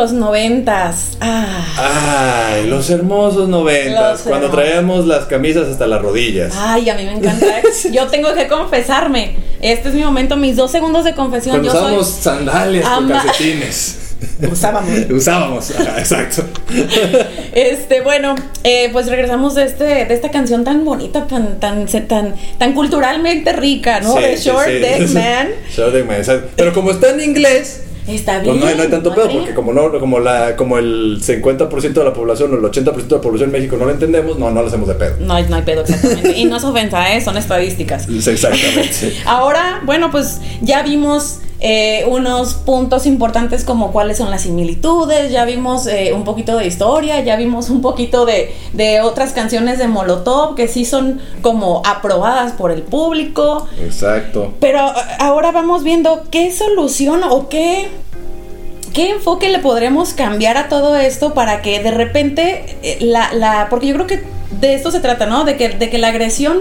los noventas. Ah.
Ay, los hermosos noventas,
Los
cuando
hermosos.
traíamos las camisas hasta las rodillas.
Ay, a mí me encanta. Yo tengo que confesarme. Este es mi momento, mis dos segundos de confesión.
Cuando
Yo
usábamos
soy.
sandalias con calcetines.
Usábamos.
Usábamos, ajá, exacto.
Este, bueno, eh, pues regresamos de este, de esta canción tan bonita, tan, tan, tan, tan culturalmente rica, ¿no?
Sí,
de
sí,
Short
sí.
Deck Man.
Short Deck Man, exacto. Pero como está en inglés,
Está bien.
pues no hay, no hay tanto
no
pedo, porque como no, como la, como el 50% de la población o el 80% de la población en México no lo entendemos, no, no lo hacemos de pedo.
No hay, no hay pedo, exactamente. Y no es ofensa, ¿eh? son estadísticas.
Exactamente.
Ahora, bueno, pues ya vimos eh, unos puntos importantes como cuáles son las similitudes, ya vimos eh, un poquito de historia, ya vimos un poquito de, de otras canciones de Molotov que sí son como aprobadas por el público.
Exacto.
Pero a- ahora vamos viendo qué solución o qué, qué enfoque le podremos cambiar a todo esto para que de repente eh, la, la porque yo creo que de esto se trata, ¿no? De que, de que la agresión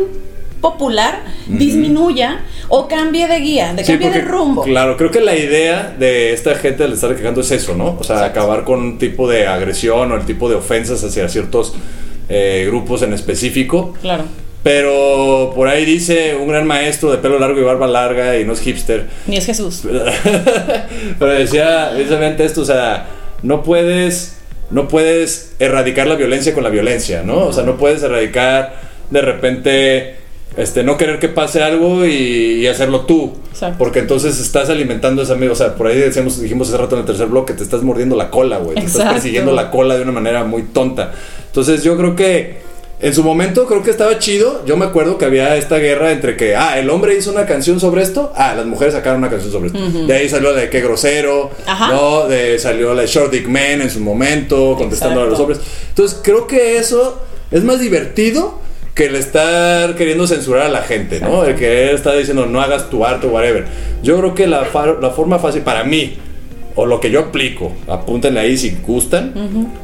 popular disminuya o cambie de guía, de
Sí,
cambie de rumbo.
Claro, creo que la idea de esta gente al estar quejando es eso, ¿no? O sea, acabar con un tipo de agresión o el tipo de ofensas hacia ciertos eh, grupos en específico.
Claro.
Pero por ahí dice un gran maestro de pelo largo y barba larga y no es hipster.
Ni es Jesús.
Pero decía precisamente esto, o sea, no puedes, no puedes erradicar la violencia con la violencia, ¿no? O sea, no puedes erradicar de repente, este, no querer que pase algo y, y hacerlo tú.
Exacto.
Porque entonces estás alimentando esa o sea, por ahí decíamos, dijimos hace rato en el tercer bloque, te estás mordiendo la cola, güey. Te estás persiguiendo la cola de una manera muy tonta. Entonces yo creo que en su momento creo que estaba chido. Yo me acuerdo que había esta guerra entre que, ah, el hombre hizo una canción sobre esto, ah, las mujeres sacaron una canción sobre esto. De ahí salió la de qué grosero,
Ajá.
¿no? De, salió la de Short Dick Man en su momento, contestando a los hombres. Entonces creo que eso es más divertido que el estar queriendo censurar a la gente, ¿no? El que estar diciendo no hagas tu arte o whatever. Yo creo que la, la forma fácil para mí, o lo que yo aplico, apúntenle ahí si gustan,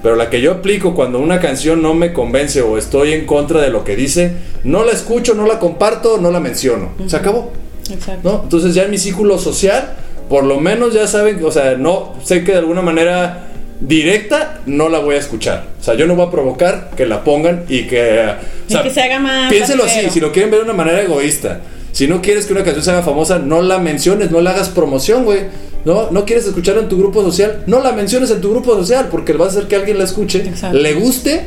pero la que yo aplico cuando una canción no me convence o estoy en contra de lo que dice, no la escucho, no la comparto, no la menciono. Se acabó.
Exacto.
¿no? Entonces ya en mi círculo social, por lo menos ya saben, o sea, no sé que de alguna manera directa no la voy a escuchar. O sea, yo no voy a provocar que la pongan y que... o
Y
sea,
que se haga más
Piénselo así, si lo quieren ver de una manera egoísta. Si no quieres que una canción se haga famosa, no la menciones, no la hagas promoción, güey. No, no quieres escucharla en tu grupo social, no la menciones en tu grupo social, porque va a hacer que alguien la escuche,
Exacto.
le guste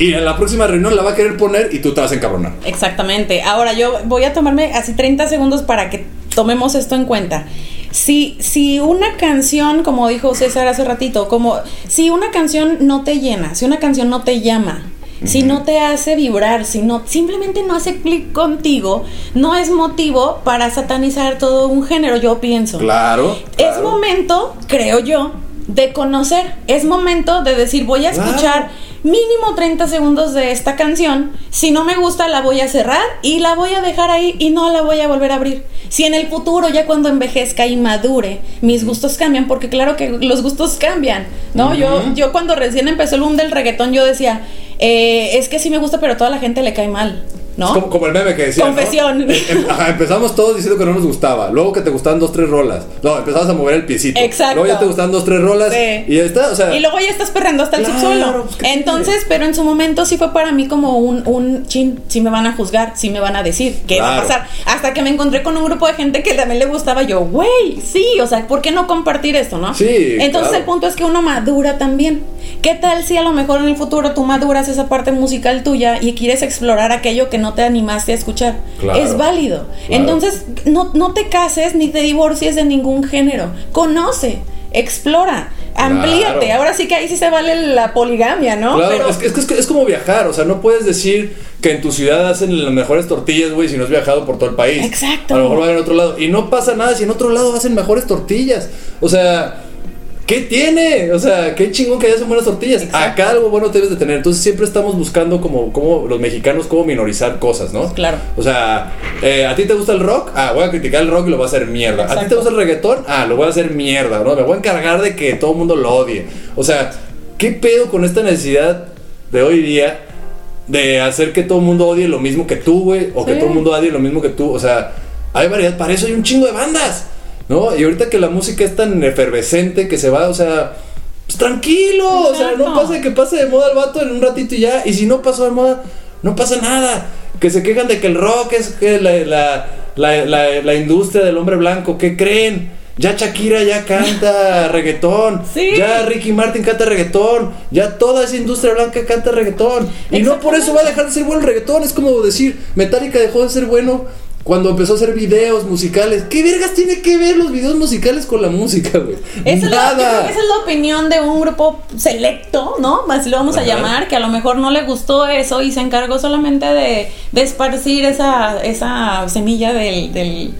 y en la próxima reunión la va a querer poner y tú te vas a encabronar.
Exactamente. Ahora yo voy a tomarme así 30 segundos para que tomemos esto en cuenta. Si, si una canción, como dijo César hace ratito, como si una canción no te llena, si una canción no te llama, si no te hace vibrar, si no simplemente no hace clic contigo, no es motivo para satanizar todo un género, yo pienso.
Claro.
Es momento, creo yo, de conocer. Es momento de decir, voy a
Claro.
Mínimo 30 segundos de esta canción. Si no me gusta, la voy a cerrar y la voy a dejar ahí y no la voy a volver a abrir. Si en el futuro, ya cuando envejezca y madure, mis gustos cambian, porque claro que los gustos cambian, ¿no? yo, yo cuando recién empezó el boom del reggaetón, yo decía, eh, es que sí me gusta, pero a toda la gente le cae mal, ¿no?
Como, como el meme que decía.
Confesión.
Em- em- empezamos todos diciendo que no nos gustaba. Luego que te gustaban dos, tres rolas. No, empezabas a mover el piecito.
Exacto.
Luego ya te gustaban dos, tres rolas.
Sí.
Y ya está. O sea,
Y luego ya estás perrando hasta el
Claro,
subsuelo.
pues, ¿qué
Entonces, pero en su momento sí fue para mí como un, un chin, sí me van a juzgar, sí me van a decir qué va a
Claro.
pasar. Hasta que me encontré con un grupo de gente que también le gustaba, yo, güey, sí, o sea, ¿por qué no compartir esto, no?
Sí,
Entonces
claro.
el punto es que uno madura también. ¿Qué tal si a lo mejor en el futuro tú maduras esa parte musical tuya y quieres explorar aquello que no te animaste a escuchar?
Claro.
Es válido.
Claro.
Entonces, no, no te cases ni te divorcies de ningún género. Conoce, explora, amplíate.
Claro.
Ahora sí que ahí sí se vale la poligamia, ¿no?
Claro,
Pero-
es, que, es, que- es como viajar, o sea, no puedes decir que en tu ciudad hacen las mejores tortillas, güey, si no has viajado por todo el país.
Exacto.
A lo mejor van en otro lado. Y no pasa nada si en otro lado hacen mejores tortillas. O sea, ¿qué tiene? O sea, qué chingón que hayas buenas tortillas. Acá algo bueno debes de tener. Entonces siempre estamos buscando como, como los mexicanos, cómo minorizar cosas, ¿no?
Claro.
O sea, eh, ¿a ti te gusta el rock? Ah, voy a criticar el rock y lo voy a hacer mierda. ¿A ti te gusta el reggaetón? Ah, lo voy a hacer mierda, ¿no? Me voy a encargar de que todo el mundo lo odie. O sea, ¿qué pedo con esta necesidad de hoy día de hacer que todo el mundo odie lo mismo que tú, güey? O que todo el mundo odie lo mismo que tú. O sea, hay variedad. Para eso hay un chingo de bandas, ¿no? Y ahorita que la música es tan efervescente que se va, o sea... Pues tranquilo, o sea, no pasa que pase de moda el vato en un ratito y ya. Y si no pasó de moda, no pasa nada. Que se quejan de que el rock es que la, la, la, la- la industria del hombre blanco. ¿Qué creen? Ya Shakira ya canta reggaetón.
Sí.
Ya Ricky Martin canta reggaetón. Ya toda esa industria blanca canta reggaetón. Y no por eso va a dejar de ser bueno el reggaetón. Es como decir, Metallica dejó de ser bueno cuando empezó a hacer videos musicales. ¿Qué vergas tiene que ver los videos musicales con la música, güey?
Esa es, la, esa es la opinión de un grupo selecto, ¿no? Así lo vamos a llamar, que a lo mejor no le gustó eso y se encargó solamente de, de esparcir esa, esa semilla del, del-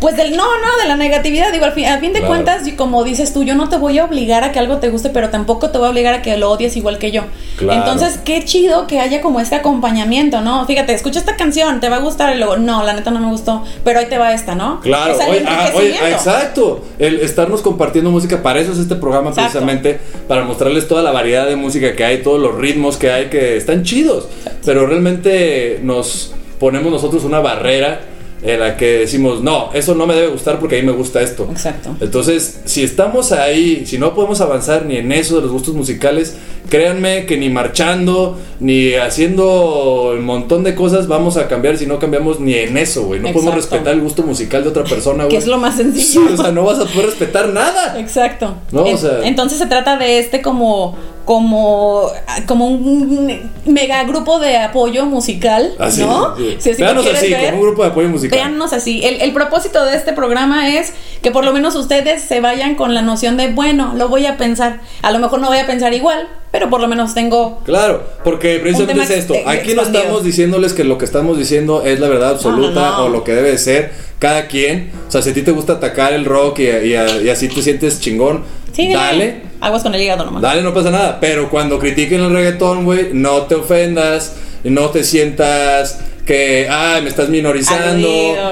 Pues del no, no, de la negatividad. Digo, al fin, a fin de
Claro.
cuentas, y como dices tú, yo no te voy a obligar a que algo te guste, pero tampoco te voy a obligar a que lo odies igual que yo.
Claro.
Entonces, qué chido que haya como este acompañamiento, ¿no? Fíjate, escucha esta canción, te va a gustar, y luego, no, la neta no me gustó, pero ahí te va esta, ¿no?
Claro,
Es
oye, ah, oye, exacto. El estarnos compartiendo música, para eso es este programa
Exacto.
precisamente, para mostrarles toda la variedad de música que hay, todos los ritmos que hay que están chidos. Pero realmente nos ponemos nosotros una barrera en la que decimos, no, eso no me debe gustar porque a mí me gusta esto.
Exacto.
Entonces, si estamos ahí, si no podemos avanzar ni en eso de los gustos musicales, créanme que ni marchando, ni haciendo un montón de cosas vamos a cambiar si no cambiamos ni en eso, güey. No podemos respetar el gusto musical de otra persona, güey.
Que es lo más
Sí,
sencillo.
o sea, no vas a poder respetar nada.
Exacto.
No, o sea-
Entonces se trata de este como como como un mega grupo de apoyo musical,
Así,
¿no?
sí.
Si así
Véanos
ver.
como un grupo de apoyo musical.
Véannos así. El, el propósito de este programa es que por lo menos ustedes se vayan con la noción de, bueno, lo voy a pensar. A lo mejor no voy a pensar igual, pero por lo menos tengo...
Claro, porque precisamente es esto. Aquí no estamos diciéndoles que lo que estamos diciendo es la verdad absoluta
No, no, no.
o lo que debe de ser. Cada quien, o sea, si a ti te gusta atacar el rock y, y- y así te sientes chingón,
Sí,
dale.
Aguas con el hígado nomás.
Dale, no pasa nada. Pero cuando critiquen el reggaetón, güey, no te ofendas, no te sientas que, ay, me estás minorizando,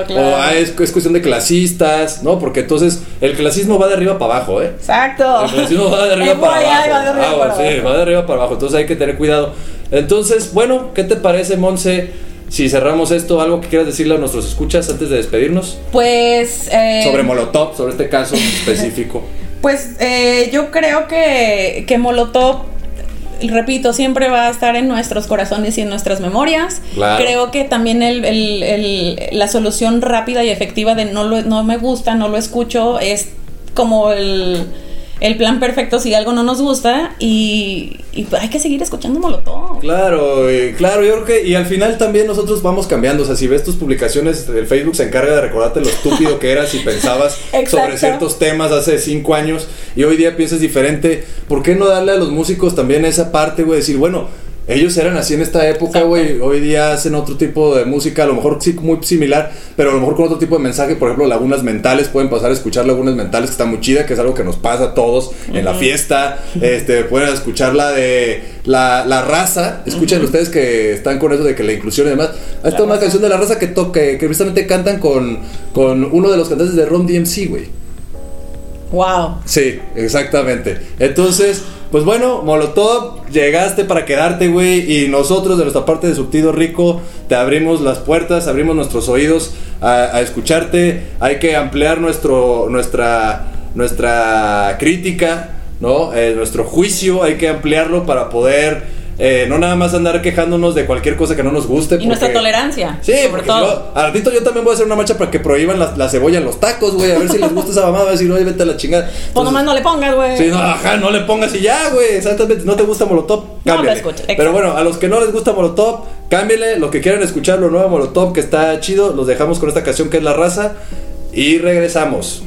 claro.
o "Ay, es, es cuestión de clasistas, ¿no? Porque entonces el clasismo va de arriba para abajo, ¿eh?
Exacto.
El clasismo va de arriba para abajo.
va de arriba
Ah,
para
sí,
abajo.
va de arriba para abajo. Entonces hay que tener cuidado. Entonces, bueno, ¿qué te parece, Monse? Si cerramos esto, algo que quieras decirle a nuestros escuchas antes de despedirnos
Pues... eh,
sobre Molotov, sobre este caso específico.
Pues eh, yo creo que, que Molotov, repito, siempre va a estar en nuestros corazones y en nuestras memorias.
Claro.
Creo que también el, el- el- la solución rápida y efectiva de no, lo, no me gusta, no lo escucho, es como el, el plan perfecto si algo no nos gusta y, y hay que seguir escuchando Molotov.
Claro, eh, claro, yo creo que, y al final también nosotros vamos cambiando, o sea, si ves tus publicaciones, el Facebook se encarga de recordarte lo estúpido que eras y pensabas sobre ciertos temas hace cinco años y hoy día piensas diferente, ¿por qué no darle a los músicos también esa parte, güey? Decir, bueno, ellos eran así en esta época, güey, hoy día hacen otro tipo de música, a lo mejor sí muy similar, pero a lo mejor con otro tipo de mensaje, por ejemplo, Lagunas Mentales, pueden pasar a escuchar Lagunas Mentales, que está muy chida, que es algo que nos pasa a todos en la fiesta, este, pueden escuchar la de la, la raza, escuchen ustedes que están con eso de que la inclusión y demás, esta es una
raza.
canción de la raza que toca, que precisamente cantan con, con uno de los cantantes de Ron DMC, güey.
Wow.
Sí, exactamente. Entonces, pues bueno, Molotov, llegaste para quedarte, güey. Y nosotros, de nuestra parte de Subtido Rico, te abrimos las puertas, abrimos nuestros oídos a, escucharte. Hay que ampliar nuestro, nuestra, nuestra crítica, ¿no? Eh, nuestro juicio, hay que ampliarlo para poder. Eh, no nada más andar quejándonos de cualquier cosa que no nos guste.
Y nuestra tolerancia.
Sí,
sobre
porque
todo.
yo- al ratito yo también voy a hacer una marcha para que prohíban la, la cebolla en los tacos, güey. A ver si les gusta esa mamada. A ver si no, vete a la chingada.
Pues
Entonces-
nomás no le pongas, güey.
Sí, no, ajá, no le pongas y ya, güey. Exactamente. No te gusta Molotov,
No lo
cámbiale. Pero bueno, a los que no les gusta Molotov, cámbiale. Lo que quieran escuchar, lo nuevo Molotov, que está chido. Los dejamos con esta canción que es La Raza. Y regresamos.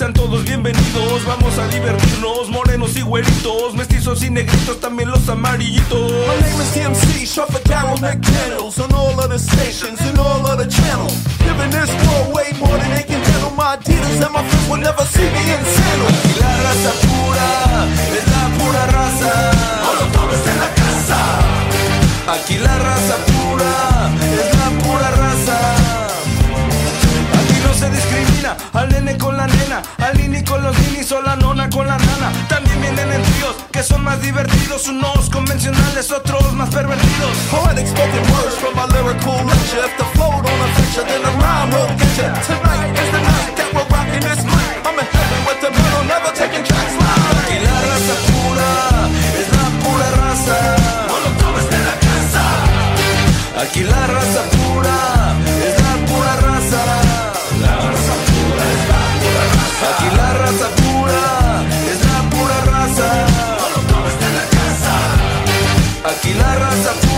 Sean todos bienvenidos. Vamos a divertirnos, morenos y güeritos, mestizos y negritos, también los amarillitos.
My name is TMC, Shuffle Carol McDaniels on all of the stations and all of the channels. Giving this world way more than they can handle. My Adidas and my friends will never see me in sandals.
Más divertidos, unos convencionales, otros más pervertidos.
Poetic spoken words from my lyrical lecture. If the flow don't affect you, then the rhyme will get you. Tonight is the night that we're rocking this mic. I'm in heaven with the middle, never taking tracks live.
la raza pura es la pura raza.
Molotovs en la casa.
Aquí la raza pura raza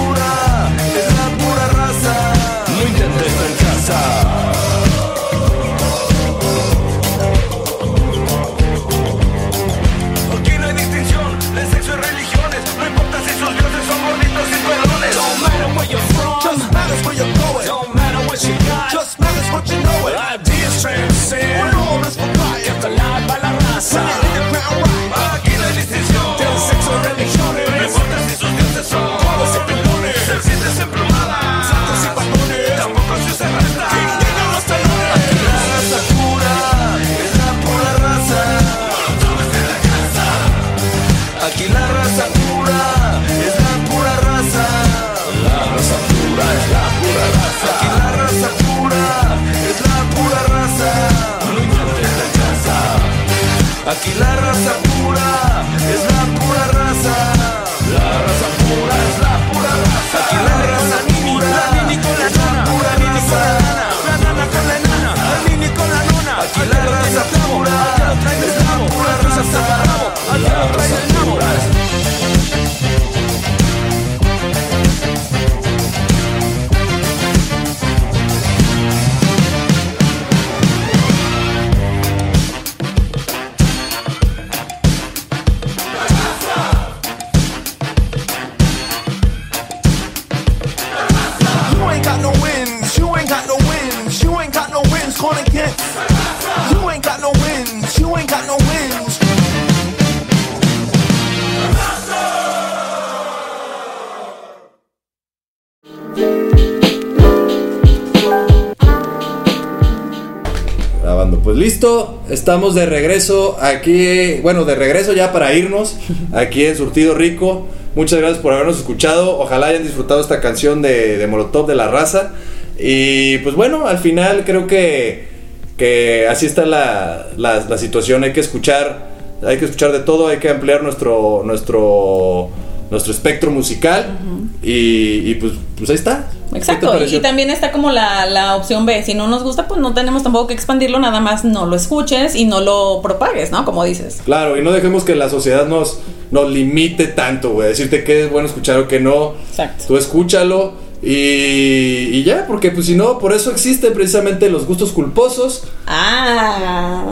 estamos de regreso aquí, bueno, de regreso ya para irnos, aquí en Surtido Rico. Muchas gracias por habernos escuchado, ojalá hayan disfrutado esta canción de, de Molotov de la raza. Y pues bueno, al final creo que, que así está la, la- la situación, hay que escuchar, hay que escuchar de todo, hay que ampliar nuestro, nuestro, nuestro espectro musical y, y, pues, pues ahí está. ¿Qué te
Exacto, y, también está como la, la opción B, si no nos gusta, pues no tenemos tampoco que expandirlo, nada más no lo escuches y no lo propagues, ¿no? Como dices.
Claro, y no dejemos que la sociedad nos, nos limite tanto, güey. Decirte qué es bueno escuchar o qué no.
Exacto.
Tú escúchalo y, y ya, porque pues si no, por eso existen precisamente los gustos culposos,
Ah.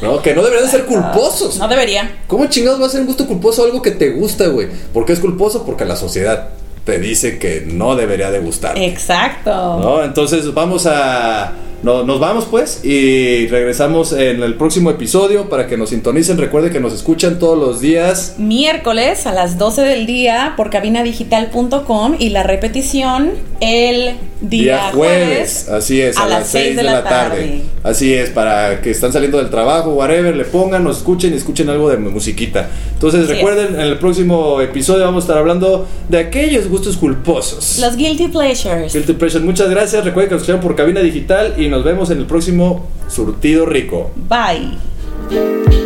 ¿No? Que no deberían de ser culposos.
No debería.
¿Cómo chingados va a ser un gusto culposo algo que te gusta, güey? ¿Por qué es culposo? Porque la sociedad te dice que no debería de gustar.
Exacto.
¿No? Entonces vamos a... no- nos vamos pues y regresamos en el próximo episodio para que nos sintonicen. Recuerden que nos escuchan todos los días.
Miércoles a las 12 del día por cabinadigital.com y la repetición el día, jueves.
Así es, a, las 6 de, la tarde. Así es, para que están saliendo del trabajo, whatever, le pongan, nos escuchen y escuchen algo de musiquita. Entonces recuerden, en el próximo episodio vamos a estar hablando de aquellos gustos culposos.
Los guilty pleasures.
Guilty Pleasure. Muchas gracias. Recuerden que nos escuchan por Cabina Digital y nos vemos en el próximo Surtido Rico.
Bye.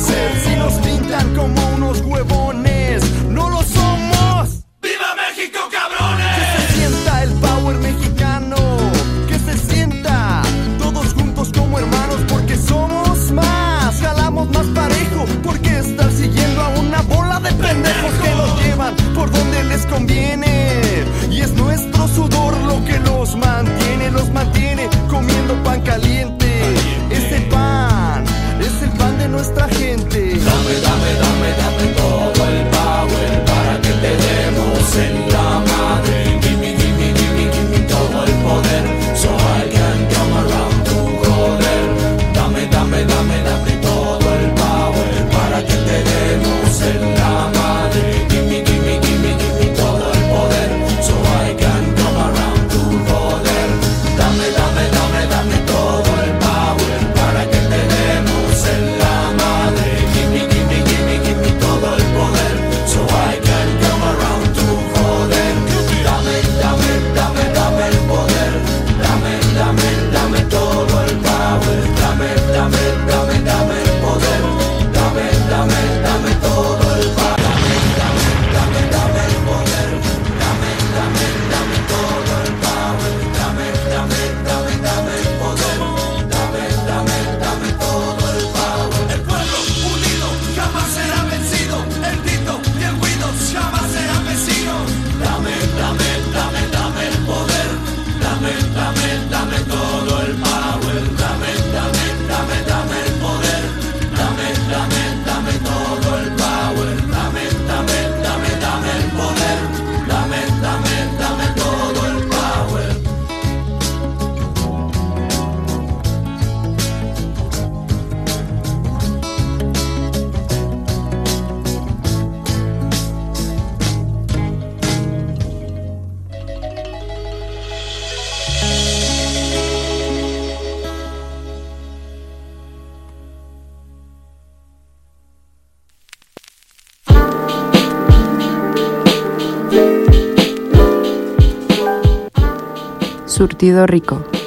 hacer si nos pintan como unos huevones?
rico.